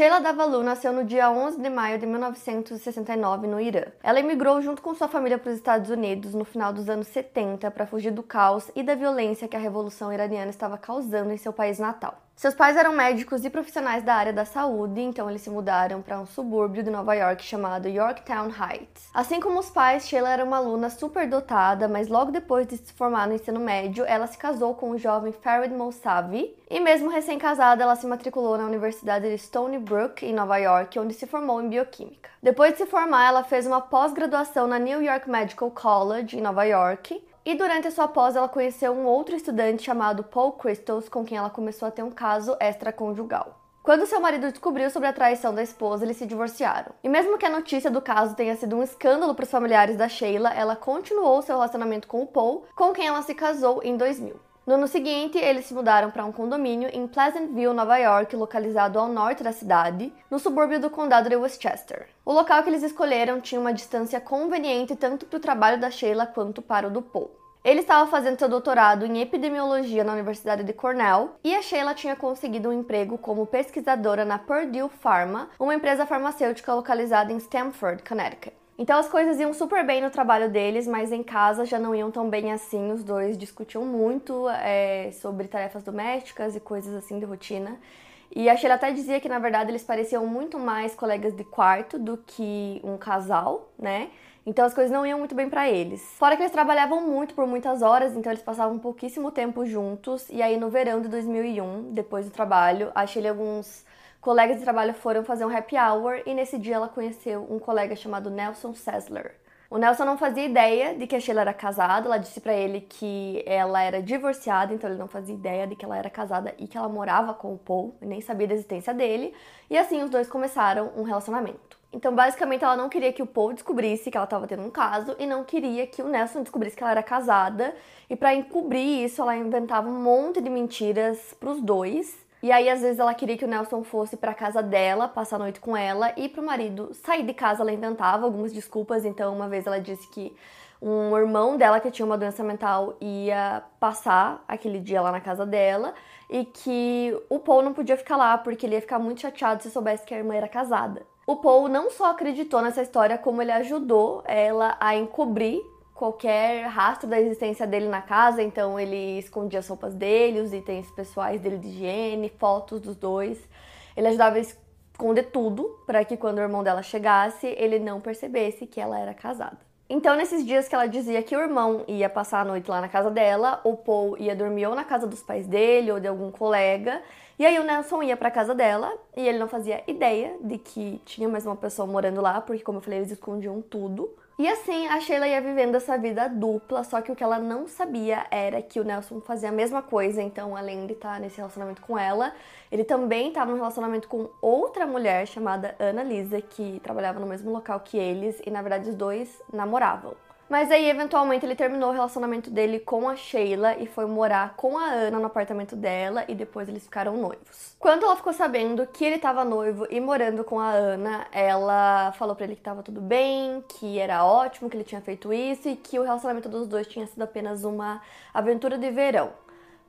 Sheila Davalu nasceu no dia 11 de maio de 1969 no Irã. Ela emigrou junto com sua família para os Estados Unidos no final dos anos 70 para fugir do caos e da violência que a revolução iraniana estava causando em seu país natal. Seus pais eram médicos e profissionais da área da saúde, então eles se mudaram para um subúrbio de Nova York chamado Yorktown Heights. Assim como os pais, Sheila era uma aluna superdotada, mas logo depois de se formar no ensino médio, ela se casou com o jovem Farid Mousavi e mesmo recém-casada, ela se matriculou na Universidade de Stony Brook, em Nova York, onde se formou em bioquímica. Depois de se formar, ela fez uma pós-graduação na New York Medical College, em Nova York, e durante a sua pós, ela conheceu um outro estudante chamado Paul Crystals, com quem ela começou a ter um caso extraconjugal. Quando seu marido descobriu sobre a traição da esposa, eles se divorciaram. E mesmo que a notícia do caso tenha sido um escândalo para os familiares da Sheila, ela continuou seu relacionamento com o Paul, com quem ela se casou em 2000. No ano seguinte, eles se mudaram para um condomínio em Pleasantville, Nova York, localizado ao norte da cidade, no subúrbio do condado de Westchester. O local que eles escolheram tinha uma distância conveniente tanto para o trabalho da Sheila quanto para o do Paul. Ele estava fazendo seu doutorado em epidemiologia na Universidade de Cornell e a Sheila tinha conseguido um emprego como pesquisadora na Purdue Pharma, uma empresa farmacêutica localizada em Stamford, Connecticut. Então as coisas iam super bem no trabalho deles, mas em casa já não iam tão bem assim. Os dois discutiam muito é, sobre tarefas domésticas e coisas assim de rotina. E a Sheila até dizia que na verdade eles pareciam muito mais colegas de quarto do que um casal, né? Então as coisas não iam muito bem para eles. Fora que eles trabalhavam muito por muitas horas, então eles passavam pouquíssimo tempo juntos. E aí no verão de 2001, depois do trabalho, a Sheila e alguns colegas de trabalho foram fazer um happy hour e nesse dia ela conheceu um colega chamado Nelson Sessler. O Nelson não fazia ideia de que a Sheila era casada, ela disse para ele que ela era divorciada, então ele não fazia ideia de que ela era casada e que ela morava com o Paul, nem sabia da existência dele, e assim os dois começaram um relacionamento. Então, basicamente, ela não queria que o Paul descobrisse que ela estava tendo um caso e não queria que o Nelson descobrisse que ela era casada. E para encobrir isso, ela inventava um monte de mentiras pros dois e aí, às vezes, ela queria que o Nelson fosse para casa dela, passar a noite com ela, e pro marido sair de casa, ela inventava algumas desculpas. Então, uma vez ela disse que um irmão dela que tinha uma doença mental ia passar aquele dia lá na casa dela e que o Paul não podia ficar lá porque ele ia ficar muito chateado se soubesse que a irmã era casada. O Paul não só acreditou nessa história, como ele ajudou ela a encobrir qualquer rastro da existência dele na casa, então ele escondia as roupas dele, os itens pessoais dele de higiene, fotos dos dois. Ele ajudava a esconder tudo para que quando o irmão dela chegasse, ele não percebesse que ela era casada. Então, nesses dias que ela dizia que o irmão ia passar a noite lá na casa dela, o Paul ia dormir ou na casa dos pais dele ou de algum colega, e aí o Nelson ia para casa dela e ele não fazia ideia de que tinha mais uma pessoa morando lá, porque como eu falei, eles escondiam tudo. E assim a Sheila ia vivendo essa vida dupla, só que o que ela não sabia era que o Nelson fazia a mesma coisa, então além de estar nesse relacionamento com ela, ele também estava num relacionamento com outra mulher chamada Ana Lisa, que trabalhava no mesmo local que eles e na verdade os dois namoravam. Mas aí, eventualmente, ele terminou o relacionamento dele com a Sheila e foi morar com a Ana no apartamento dela e depois eles ficaram noivos. Quando ela ficou sabendo que ele estava noivo e morando com a Ana, ela falou para ele que estava tudo bem, que era ótimo que ele tinha feito isso e que o relacionamento dos dois tinha sido apenas uma aventura de verão.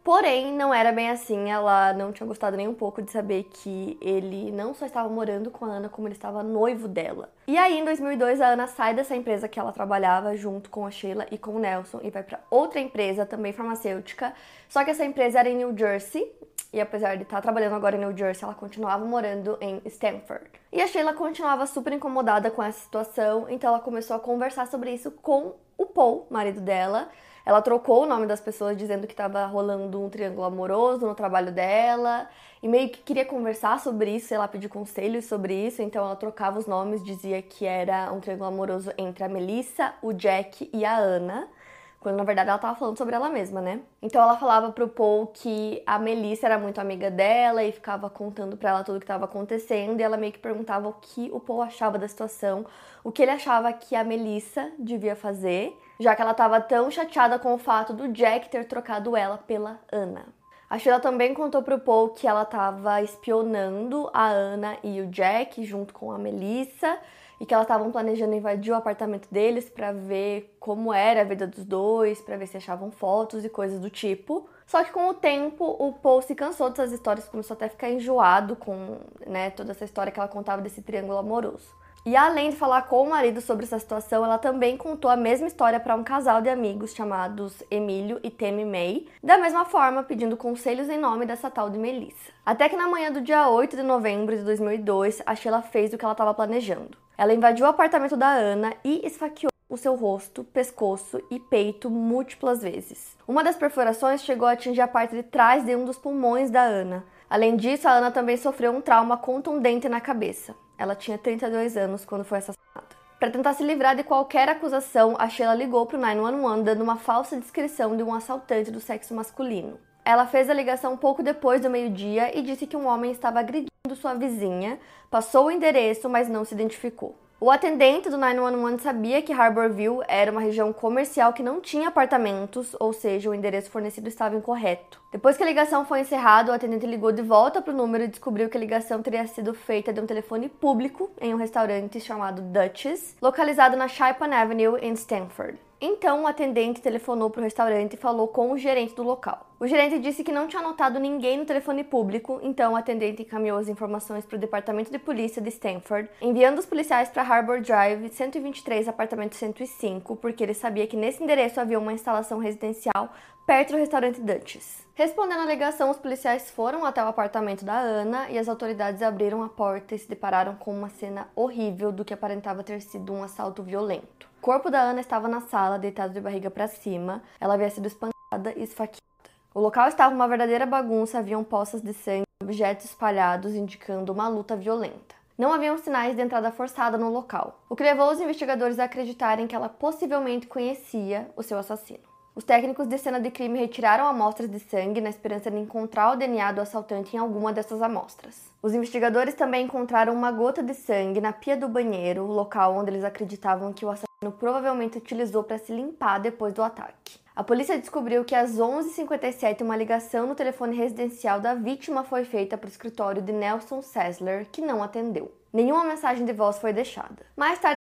Porém, não era bem assim. Ela não tinha gostado nem um pouco de saber que ele não só estava morando com a Ana, como ele estava noivo dela. E aí, em 2002, a Ana sai dessa empresa que ela trabalhava junto com a Sheila e com o Nelson e vai para outra empresa, também farmacêutica. Só que essa empresa era em New Jersey. E apesar de estar trabalhando agora em New Jersey, ela continuava morando em Stanford. E a Sheila continuava super incomodada com essa situação, então ela começou a conversar sobre isso com o Paul, marido dela ela trocou o nome das pessoas dizendo que estava rolando um triângulo amoroso no trabalho dela. E meio que queria conversar sobre isso, sei lá, pedir conselhos sobre isso, então ela trocava os nomes, dizia que era um triângulo amoroso entre a Melissa, o Jack e a Ana, quando na verdade ela tava falando sobre ela mesma, né? Então ela falava pro Paul que a Melissa era muito amiga dela e ficava contando para ela tudo o que estava acontecendo. E ela meio que perguntava o que o Paul achava da situação, o que ele achava que a Melissa devia fazer, já que ela estava tão chateada com o fato do Jack ter trocado ela pela Ana. A Sheila também contou pro Paul que ela estava espionando a Ana e o Jack junto com a Melissa e que elas estavam planejando invadir o apartamento deles para ver como era a vida dos dois, para ver se achavam fotos e coisas do tipo. Só que com o tempo o Paul se cansou dessas histórias, começou até a ficar enjoado com né, toda essa história que ela contava desse triângulo amoroso. E além de falar com o marido sobre essa situação, ela também contou a mesma história para um casal de amigos chamados Emílio e Temi May, da mesma forma pedindo conselhos em nome dessa tal de Melissa. Até que na manhã do dia 8 de novembro de 2002, a Sheila fez o que ela estava planejando. Ela invadiu o apartamento da Ana e esfaqueou o seu rosto, pescoço e peito múltiplas vezes. Uma das perfurações chegou a atingir a parte de trás de um dos pulmões da Ana. Além disso, a Ana também sofreu um trauma contundente na cabeça. Ela tinha 32 anos quando foi assassinada. Para tentar se livrar de qualquer acusação, a Sheila ligou para o 911 dando uma falsa descrição de um assaltante do sexo masculino. Ela fez a ligação pouco depois do meio-dia e disse que um homem estava agredindo sua vizinha, passou o endereço, mas não se identificou. O atendente do 911 sabia que Harborville era uma região comercial que não tinha apartamentos, ou seja, o endereço fornecido estava incorreto. Depois que a ligação foi encerrada, o atendente ligou de volta para o número e descobriu que a ligação teria sido feita de um telefone público em um restaurante chamado Dutchess, localizado na Shaipan Avenue em Stanford. Então, o atendente telefonou para o restaurante e falou com o gerente do local. O gerente disse que não tinha notado ninguém no telefone público, então o atendente encaminhou as informações para o departamento de polícia de Stanford, enviando os policiais para Harbor Drive 123, apartamento 105, porque ele sabia que nesse endereço havia uma instalação residencial perto do restaurante Dutchess. Respondendo à alegação, os policiais foram até o apartamento da Ana e as autoridades abriram a porta e se depararam com uma cena horrível do que aparentava ter sido um assalto violento. O corpo da Ana estava na sala, deitado de barriga para cima. Ela havia sido espancada e esfaqueada. O local estava uma verdadeira bagunça, haviam poças de sangue, objetos espalhados indicando uma luta violenta. Não haviam sinais de entrada forçada no local, o que levou os investigadores a acreditarem que ela possivelmente conhecia o seu assassino. Os técnicos de cena de crime retiraram amostras de sangue na esperança de encontrar o DNA do assaltante em alguma dessas amostras. Os investigadores também encontraram uma gota de sangue na pia do banheiro, local onde eles acreditavam que o assassino provavelmente utilizou para se limpar depois do ataque. A polícia descobriu que às 11h57 uma ligação no telefone residencial da vítima foi feita para o escritório de Nelson Sessler, que não atendeu. Nenhuma mensagem de voz foi deixada. Mais tarde,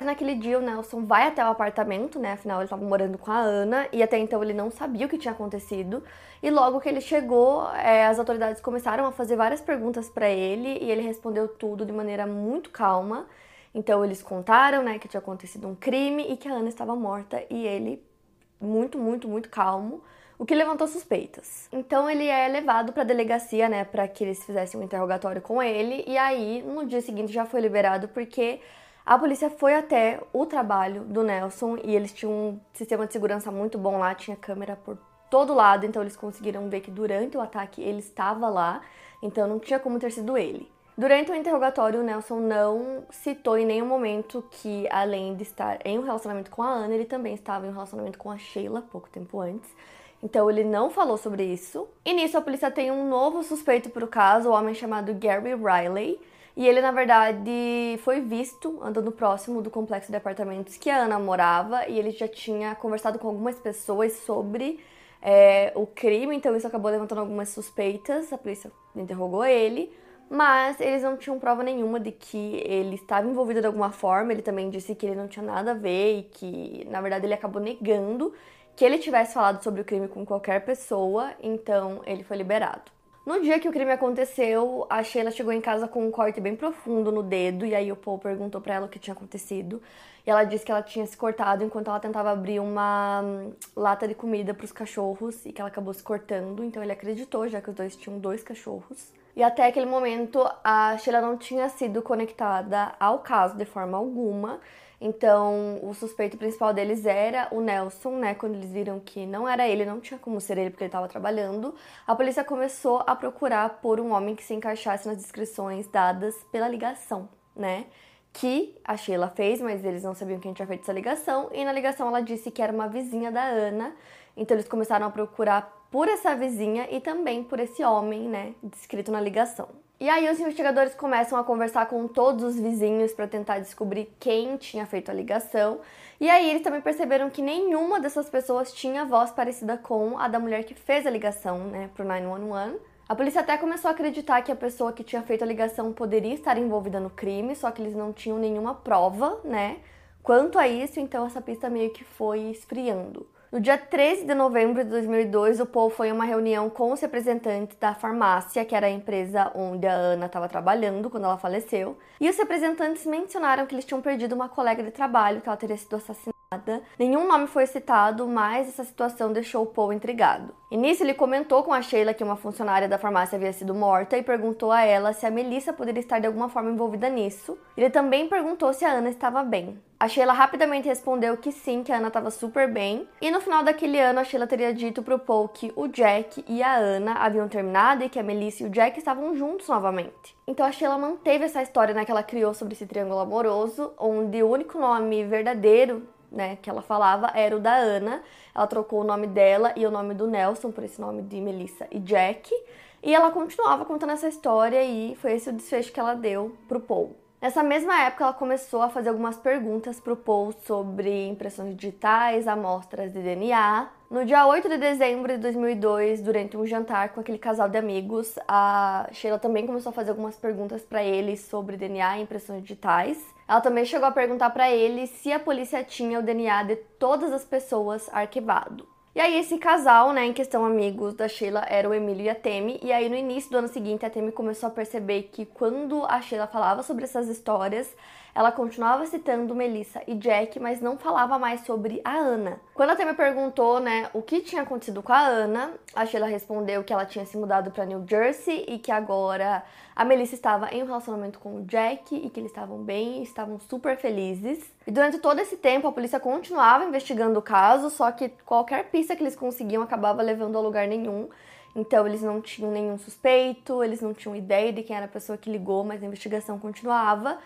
Naquele dia, o Nelson vai até o apartamento, né? Afinal, ele estava morando com a Ana e até então ele não sabia o que tinha acontecido. E logo que ele chegou, é, as autoridades começaram a fazer várias perguntas para ele e ele respondeu tudo de maneira muito calma. Então, eles contaram, né, que tinha acontecido um crime e que a Ana estava morta e ele, muito, muito, muito calmo, o que levantou suspeitas. Então ele é levado para a delegacia, né, para que eles fizessem um interrogatório com ele e aí no dia seguinte já foi liberado porque a polícia foi até o trabalho do Nelson e eles tinham um sistema de segurança muito bom lá, tinha câmera por todo lado, então eles conseguiram ver que durante o ataque ele estava lá, então não tinha como ter sido ele. Durante o interrogatório, o Nelson não citou em nenhum momento que, além de estar em um relacionamento com a Ana, ele também estava em um relacionamento com a Sheila pouco tempo antes. Então ele não falou sobre isso. E nisso a polícia tem um novo suspeito para o caso, o homem chamado Gary Riley. E ele, na verdade, foi visto andando próximo do complexo de apartamentos que a Ana morava e ele já tinha conversado com algumas pessoas sobre é, o crime, então isso acabou levantando algumas suspeitas. A polícia interrogou ele, mas eles não tinham prova nenhuma de que ele estava envolvido de alguma forma. Ele também disse que ele não tinha nada a ver e que, na verdade, ele acabou negando que ele tivesse falado sobre o crime com qualquer pessoa, então ele foi liberado. No dia que o crime aconteceu, a Sheila chegou em casa com um corte bem profundo no dedo e aí o Paul perguntou para ela o que tinha acontecido. E ela disse que ela tinha se cortado enquanto ela tentava abrir uma hum, lata de comida para os cachorros e que ela acabou se cortando. Então ele acreditou, já que os dois tinham dois cachorros. E até aquele momento a Sheila não tinha sido conectada ao caso de forma alguma. Então, o suspeito principal deles era o Nelson, né? Quando eles viram que não era ele, não tinha como ser ele porque ele estava trabalhando, a polícia começou a procurar por um homem que se encaixasse nas descrições dadas pela ligação, né? Que a Sheila fez, mas eles não sabiam quem tinha feito essa ligação. E na ligação ela disse que era uma vizinha da Ana. Então eles começaram a procurar por essa vizinha e também por esse homem, né? Descrito na ligação. E aí os investigadores começam a conversar com todos os vizinhos para tentar descobrir quem tinha feito a ligação. E aí eles também perceberam que nenhuma dessas pessoas tinha voz parecida com a da mulher que fez a ligação, né, pro 911. A polícia até começou a acreditar que a pessoa que tinha feito a ligação poderia estar envolvida no crime, só que eles não tinham nenhuma prova, né, quanto a isso, então essa pista meio que foi esfriando. No dia 13 de novembro de 2002, o Paul foi a uma reunião com os representantes da farmácia, que era a empresa onde a Ana estava trabalhando quando ela faleceu. E os representantes mencionaram que eles tinham perdido uma colega de trabalho, que ela teria sido assassinada Nenhum nome foi citado, mas essa situação deixou o Paul intrigado. Nisso ele comentou com a Sheila que uma funcionária da farmácia havia sido morta e perguntou a ela se a Melissa poderia estar de alguma forma envolvida nisso. Ele também perguntou se a Ana estava bem. A Sheila rapidamente respondeu que sim, que a Ana estava super bem. E no final daquele ano, a Sheila teria dito pro Paul que o Jack e a Ana haviam terminado e que a Melissa e o Jack estavam juntos novamente. Então a Sheila manteve essa história né, que ela criou sobre esse triângulo amoroso, onde o único nome verdadeiro né, que ela falava era o da Ana. Ela trocou o nome dela e o nome do Nelson por esse nome de Melissa e Jack. E ela continuava contando essa história e foi esse o desfecho que ela deu pro Paul. Nessa mesma época, ela começou a fazer algumas perguntas pro Paul sobre impressões digitais, amostras de DNA. No dia 8 de dezembro de 2002, durante um jantar com aquele casal de amigos, a Sheila também começou a fazer algumas perguntas para ele sobre DNA e impressões digitais. Ela também chegou a perguntar para ele se a polícia tinha o DNA de todas as pessoas arquivado. E aí esse casal, né, em questão amigos da Sheila, era o Emílio e a Temi. E aí no início do ano seguinte a Temi começou a perceber que quando a Sheila falava sobre essas histórias, ela continuava citando Melissa e Jack, mas não falava mais sobre a Ana. Quando a Temi perguntou, né, o que tinha acontecido com a Ana, a Sheila respondeu que ela tinha se mudado para New Jersey e que agora a Melissa estava em um relacionamento com o Jack e que eles estavam bem, estavam super felizes. E durante todo esse tempo a polícia continuava investigando o caso, só que qualquer pista que eles conseguiam acabava levando a lugar nenhum. Então eles não tinham nenhum suspeito, eles não tinham ideia de quem era a pessoa que ligou, mas a investigação continuava.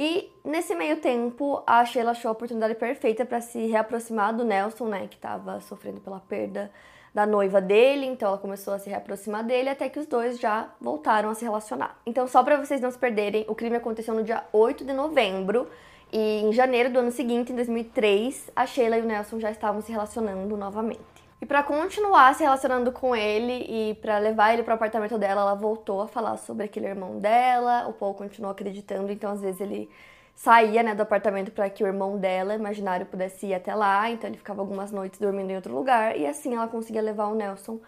E nesse meio tempo, a Sheila achou a oportunidade perfeita para se reaproximar do Nelson, né, que estava sofrendo pela perda da noiva dele, então ela começou a se reaproximar dele até que os dois já voltaram a se relacionar. Então, só para vocês não se perderem, o crime aconteceu no dia 8 de novembro e em janeiro do ano seguinte, em 2003, a Sheila e o Nelson já estavam se relacionando novamente. E para continuar se relacionando com ele e para levar ele para o apartamento dela, ela voltou a falar sobre aquele irmão dela. O Paul continuou acreditando, então às vezes ele saía, né, do apartamento para que o irmão dela, imaginário, pudesse ir até lá. Então ele ficava algumas noites dormindo em outro lugar e assim ela conseguia levar o Nelson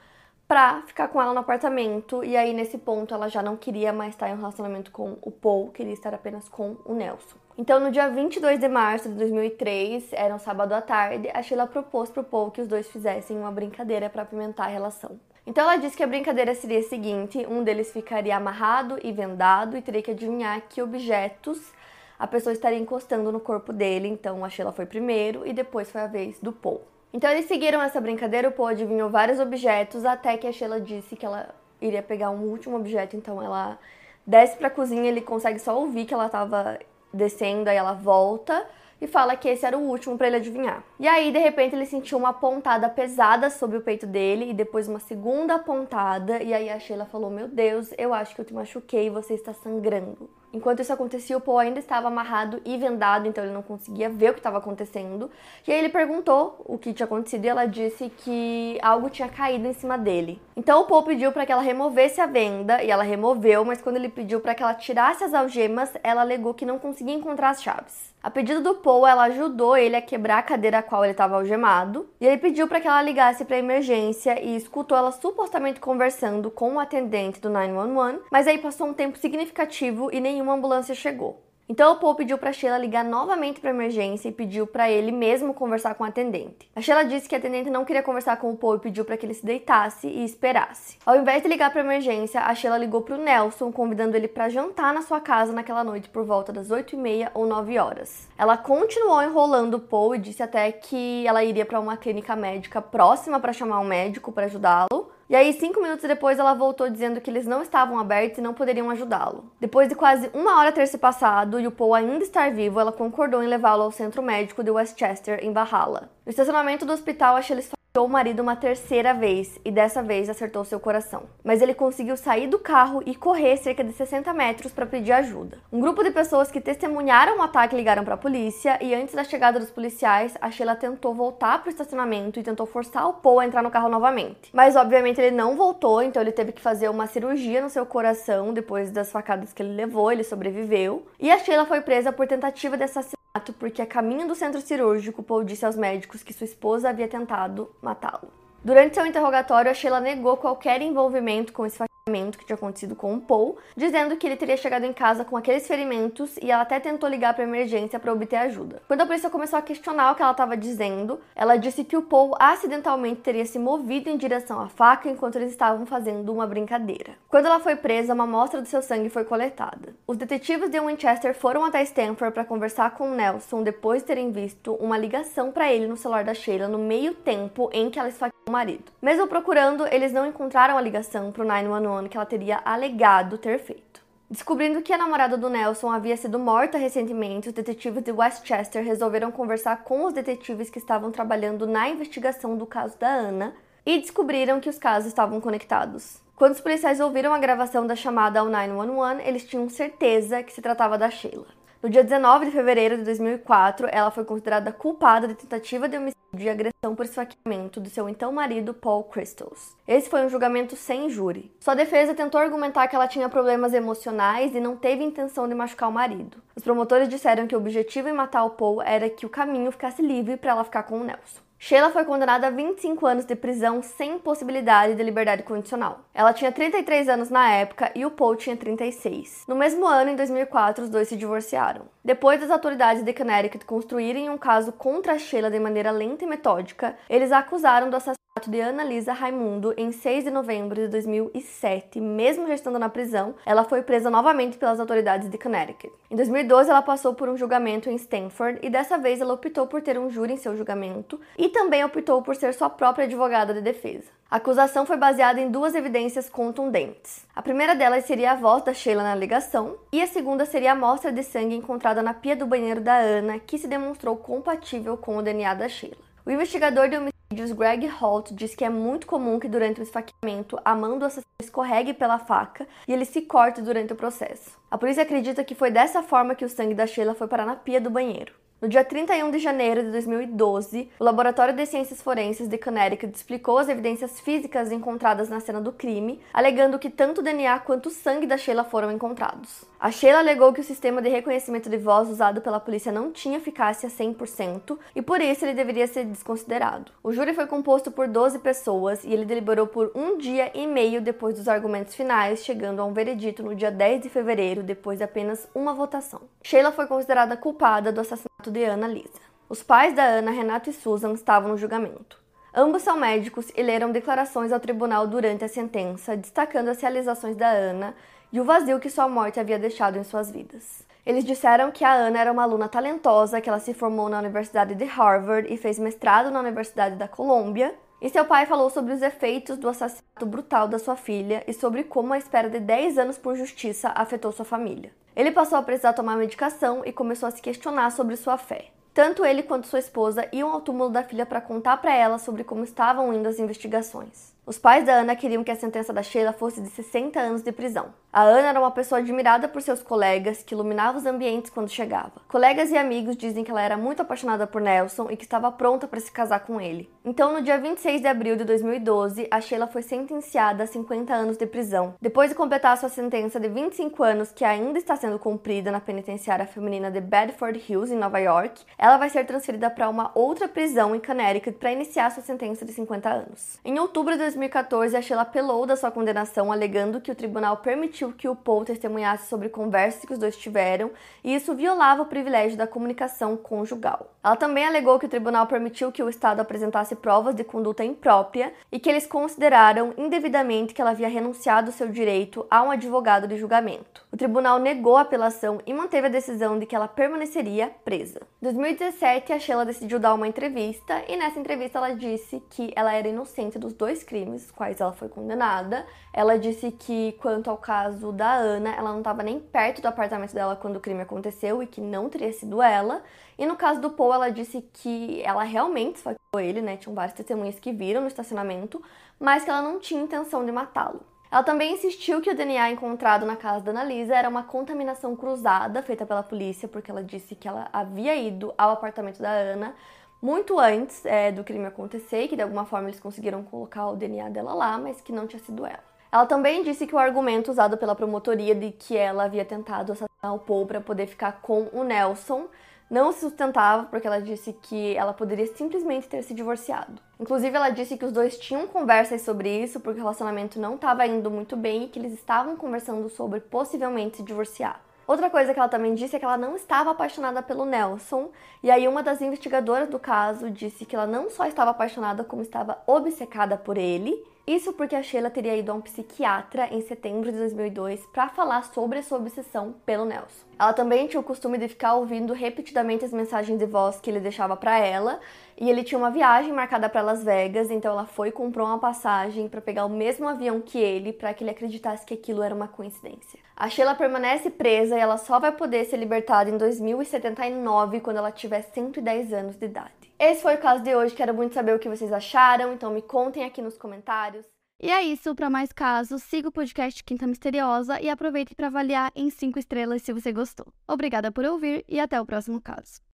pra ficar com ela no apartamento. E aí, nesse ponto, ela já não queria mais estar em um relacionamento com o Paul, queria estar apenas com o Nelson. Então, no dia 22 de março de 2003, era um sábado à tarde, a Sheila propôs pro Paul que os dois fizessem uma brincadeira para apimentar a relação. Então, ela disse que a brincadeira seria a seguinte: um deles ficaria amarrado e vendado e teria que adivinhar que objetos a pessoa estaria encostando no corpo dele. Então, a Sheila foi primeiro e depois foi a vez do Paul. Então eles seguiram essa brincadeira, o Paul adivinhou vários objetos, até que a Sheila disse que ela iria pegar um último objeto, então ela desce pra cozinha, ele consegue só ouvir que ela tava descendo, aí ela volta e fala que esse era o último para ele adivinhar. E aí, de repente, ele sentiu uma pontada pesada sobre o peito dele e depois uma segunda pontada. E aí a Sheila falou: Meu Deus, eu acho que eu te machuquei, você está sangrando. Enquanto isso acontecia, o Paul ainda estava amarrado e vendado, então ele não conseguia ver o que estava acontecendo. E aí ele perguntou o que tinha acontecido e ela disse que algo tinha caído em cima dele. Então o Paul pediu para que ela removesse a venda e ela removeu, mas quando ele pediu para que ela tirasse as algemas, ela alegou que não conseguia encontrar as chaves. A pedido do Paul, ela ajudou ele a quebrar a cadeira a qual ele estava algemado, e ele pediu para que ela ligasse para emergência e escutou ela supostamente conversando com o atendente do 911, mas aí passou um tempo significativo e nenhuma ambulância chegou. Então o Paul pediu para Sheila ligar novamente para emergência e pediu para ele mesmo conversar com a atendente. A Sheila disse que a atendente não queria conversar com o Paul e pediu para que ele se deitasse e esperasse. Ao invés de ligar para emergência, a Sheila ligou para o Nelson, convidando ele para jantar na sua casa naquela noite por volta das 8 e meia ou 9 horas. Ela continuou enrolando o Paul e disse até que ela iria para uma clínica médica próxima para chamar um médico para ajudá-lo. E aí, cinco minutos depois, ela voltou dizendo que eles não estavam abertos e não poderiam ajudá-lo. Depois de quase uma hora ter se passado e o Paul ainda estar vivo, ela concordou em levá-lo ao centro médico de Westchester, em Valhalla. No estacionamento do hospital, a Shelley o marido uma terceira vez e dessa vez acertou seu coração. Mas ele conseguiu sair do carro e correr cerca de 60 metros para pedir ajuda. Um grupo de pessoas que testemunharam o ataque ligaram para a polícia e antes da chegada dos policiais, a Sheila tentou voltar para o estacionamento e tentou forçar o Paul a entrar no carro novamente. Mas obviamente ele não voltou, então ele teve que fazer uma cirurgia no seu coração depois das facadas que ele levou, ele sobreviveu. E a Sheila foi presa por tentativa de assassinato porque a caminho do centro cirúrgico, Paul disse aos médicos que sua esposa havia tentado matá-lo. Durante seu interrogatório, a Sheila negou qualquer envolvimento com esse que tinha acontecido com o Paul, dizendo que ele teria chegado em casa com aqueles ferimentos e ela até tentou ligar para emergência para obter ajuda. Quando a polícia começou a questionar o que ela estava dizendo, ela disse que o Paul acidentalmente teria se movido em direção à faca enquanto eles estavam fazendo uma brincadeira. Quando ela foi presa, uma amostra do seu sangue foi coletada. Os detetives de Winchester foram até Stanford para conversar com Nelson depois de terem visto uma ligação para ele no celular da Sheila no meio tempo em que ela esfaqueou o marido. Mesmo procurando, eles não encontraram a ligação para o 911 que ela teria alegado ter feito. Descobrindo que a namorada do Nelson havia sido morta recentemente, os detetives de Westchester resolveram conversar com os detetives que estavam trabalhando na investigação do caso da Ana e descobriram que os casos estavam conectados. Quando os policiais ouviram a gravação da chamada ao 911, eles tinham certeza que se tratava da Sheila. No dia 19 de fevereiro de 2004, ela foi considerada culpada de tentativa de homicídio de agressão por esfaqueamento do seu então marido Paul Crystals. Esse foi um julgamento sem júri. Sua defesa tentou argumentar que ela tinha problemas emocionais e não teve intenção de machucar o marido. Os promotores disseram que o objetivo em matar o Paul era que o caminho ficasse livre para ela ficar com o Nelson. Sheila foi condenada a 25 anos de prisão sem possibilidade de liberdade condicional. Ela tinha 33 anos na época e o Paul tinha 36. No mesmo ano, em 2004, os dois se divorciaram. Depois das autoridades de Connecticut construírem um caso contra Sheila de maneira lenta e metódica, eles a acusaram do assassinato de Ana Lisa Raimundo em 6 de novembro de 2007. Mesmo já estando na prisão, ela foi presa novamente pelas autoridades de Connecticut. Em 2012, ela passou por um julgamento em Stanford e dessa vez ela optou por ter um júri em seu julgamento e também optou por ser sua própria advogada de defesa. A acusação foi baseada em duas evidências contundentes. A primeira delas seria a voz da Sheila na ligação, e a segunda seria a amostra de sangue encontrada na pia do banheiro da Ana, que se demonstrou compatível com o DNA da Sheila. O investigador de homicídios Greg Holt diz que é muito comum que durante o esfaqueamento a mão do assassino escorregue pela faca e ele se corte durante o processo. A polícia acredita que foi dessa forma que o sangue da Sheila foi parar na pia do banheiro. No dia 31 de janeiro de 2012, o Laboratório de Ciências Forenses de Connecticut explicou as evidências físicas encontradas na cena do crime, alegando que tanto o DNA quanto o sangue da Sheila foram encontrados. A Sheila alegou que o sistema de reconhecimento de voz usado pela polícia não tinha eficácia 100% e por isso ele deveria ser desconsiderado. O júri foi composto por 12 pessoas e ele deliberou por um dia e meio depois dos argumentos finais, chegando a um veredito no dia 10 de fevereiro, depois de apenas uma votação. Sheila foi considerada culpada do assassinato de Ana Lisa. Os pais da Ana, Renato e Susan, estavam no julgamento. Ambos são médicos e leram declarações ao tribunal durante a sentença, destacando as realizações da Ana e o vazio que sua morte havia deixado em suas vidas. Eles disseram que a Ana era uma aluna talentosa, que ela se formou na Universidade de Harvard e fez mestrado na Universidade da Colômbia. E seu pai falou sobre os efeitos do assassinato brutal da sua filha e sobre como a espera de 10 anos por justiça afetou sua família. Ele passou a precisar tomar medicação e começou a se questionar sobre sua fé. Tanto ele quanto sua esposa iam ao túmulo da filha para contar para ela sobre como estavam indo as investigações. Os pais da Ana queriam que a sentença da Sheila fosse de 60 anos de prisão. A Ana era uma pessoa admirada por seus colegas, que iluminava os ambientes quando chegava. Colegas e amigos dizem que ela era muito apaixonada por Nelson e que estava pronta para se casar com ele. Então, no dia 26 de abril de 2012, a Sheila foi sentenciada a 50 anos de prisão. Depois de completar sua sentença de 25 anos, que ainda está sendo cumprida na penitenciária feminina de Bedford Hills, em Nova York, ela vai ser transferida para uma outra prisão em Connecticut para iniciar sua sentença de 50 anos. Em outubro de 2014, a Sheila apelou da sua condenação, alegando que o tribunal permitiu que o Paul testemunhasse sobre conversas que os dois tiveram e isso violava o privilégio da comunicação conjugal. Ela também alegou que o tribunal permitiu que o Estado apresentasse provas de conduta imprópria e que eles consideraram indevidamente que ela havia renunciado seu direito a um advogado de julgamento. O tribunal negou a apelação e manteve a decisão de que ela permaneceria presa. Em 2017, a Sheila decidiu dar uma entrevista e nessa entrevista ela disse que ela era inocente dos dois crimes quais ela foi condenada. Ela disse que, quanto ao caso da Ana, ela não estava nem perto do apartamento dela quando o crime aconteceu e que não teria sido ela. E no caso do Paul, ela disse que ela realmente esfaqueou ele, né? Tinham várias testemunhas que viram no estacionamento, mas que ela não tinha intenção de matá-lo. Ela também insistiu que o DNA encontrado na casa da Annalisa era uma contaminação cruzada feita pela polícia, porque ela disse que ela havia ido ao apartamento da Ana muito antes é, do crime acontecer, que de alguma forma eles conseguiram colocar o DNA dela lá, mas que não tinha sido ela. Ela também disse que o argumento usado pela promotoria de que ela havia tentado assassinar o Paul para poder ficar com o Nelson não se sustentava porque ela disse que ela poderia simplesmente ter se divorciado. Inclusive, ela disse que os dois tinham conversas sobre isso porque o relacionamento não estava indo muito bem e que eles estavam conversando sobre possivelmente se divorciar. Outra coisa que ela também disse é que ela não estava apaixonada pelo Nelson, e aí uma das investigadoras do caso disse que ela não só estava apaixonada, como estava obcecada por ele. Isso porque a Sheila teria ido a um psiquiatra em setembro de 2002 para falar sobre a sua obsessão pelo Nelson. Ela também tinha o costume de ficar ouvindo repetidamente as mensagens de voz que ele deixava para ela, e ele tinha uma viagem marcada para Las Vegas, então ela foi e comprou uma passagem para pegar o mesmo avião que ele, para que ele acreditasse que aquilo era uma coincidência. A Sheila permanece presa e ela só vai poder ser libertada em 2079, quando ela tiver 110 anos de idade. Esse foi o caso de hoje, quero muito saber o que vocês acharam, então me contem aqui nos comentários. E é isso, para mais casos, siga o podcast Quinta Misteriosa e aproveite para avaliar em 5 estrelas se você gostou. Obrigada por ouvir e até o próximo caso.